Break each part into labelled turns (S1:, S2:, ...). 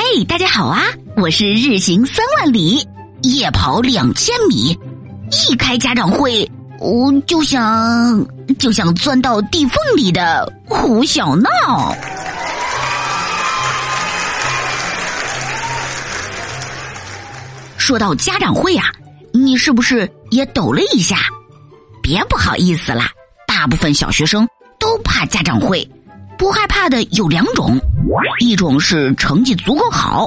S1: 嘿，大家好啊！我是日行三万里，夜跑两千米，一开家长会，我就想就想钻到地缝里的胡小闹。说到家长会啊，你是不是也抖了一下？别不好意思啦，大部分小学生都怕家长会。不害怕的有两种，一种是成绩足够好，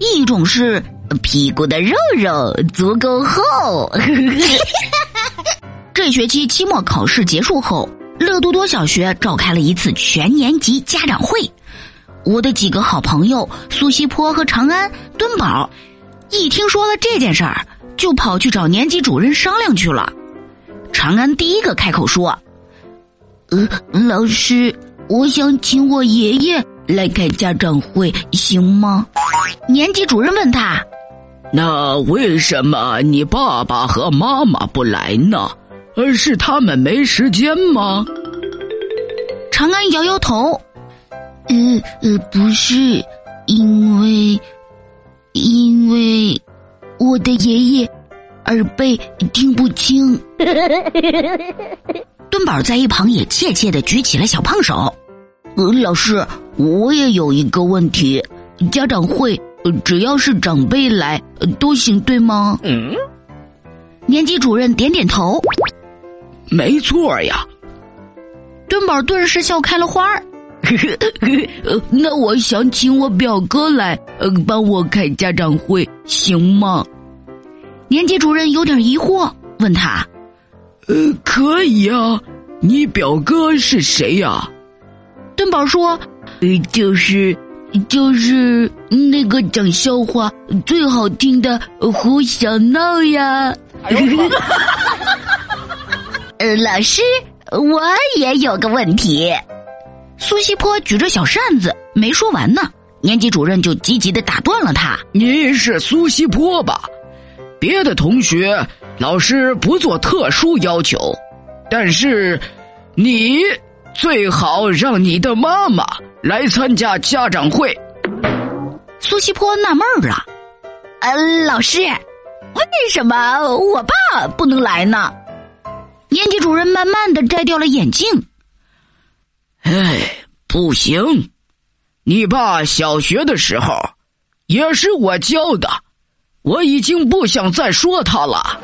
S1: 一种是屁股的肉肉足够厚。这学期期末考试结束后，乐多多小学召开了一次全年级家长会。我的几个好朋友苏西坡和长安、墩宝，一听说了这件事儿，就跑去找年级主任商量去了。长安第一个开口说：“呃，老师。”我想请我爷爷来开家长会，行吗？年级主任问他：“
S2: 那为什么你爸爸和妈妈不来呢？而是他们没时间吗？”
S1: 长安摇摇头：“呃呃，不是，因为因为我的爷爷耳背听不清。” 墩宝在一旁也怯怯的举起了小胖手。呃，老师，我也有一个问题，家长会只要是长辈来都行，对吗？嗯。年级主任点点头，
S2: 没错呀。
S1: 墩宝顿时笑开了花儿。那我想请我表哥来，呃，帮我开家长会，行吗？年级主任有点疑惑，问他：“
S2: 呃，可以呀，你表哥是谁呀？”
S1: 墩宝说：“呃，就是，就是那个讲笑话最好听的胡小闹呀。”呃，老师，我也有个问题。苏西坡举着小扇子没说完呢，年级主任就积极的打断了他：“
S2: 您是苏西坡吧？别的同学，老师不做特殊要求，但是你。”最好让你的妈妈来参加家长会。
S1: 苏西坡纳闷儿了，呃，老师，为什么我爸不能来呢？年级主任慢慢的摘掉了眼镜。
S2: 哎，不行，你爸小学的时候也是我教的，我已经不想再说他了。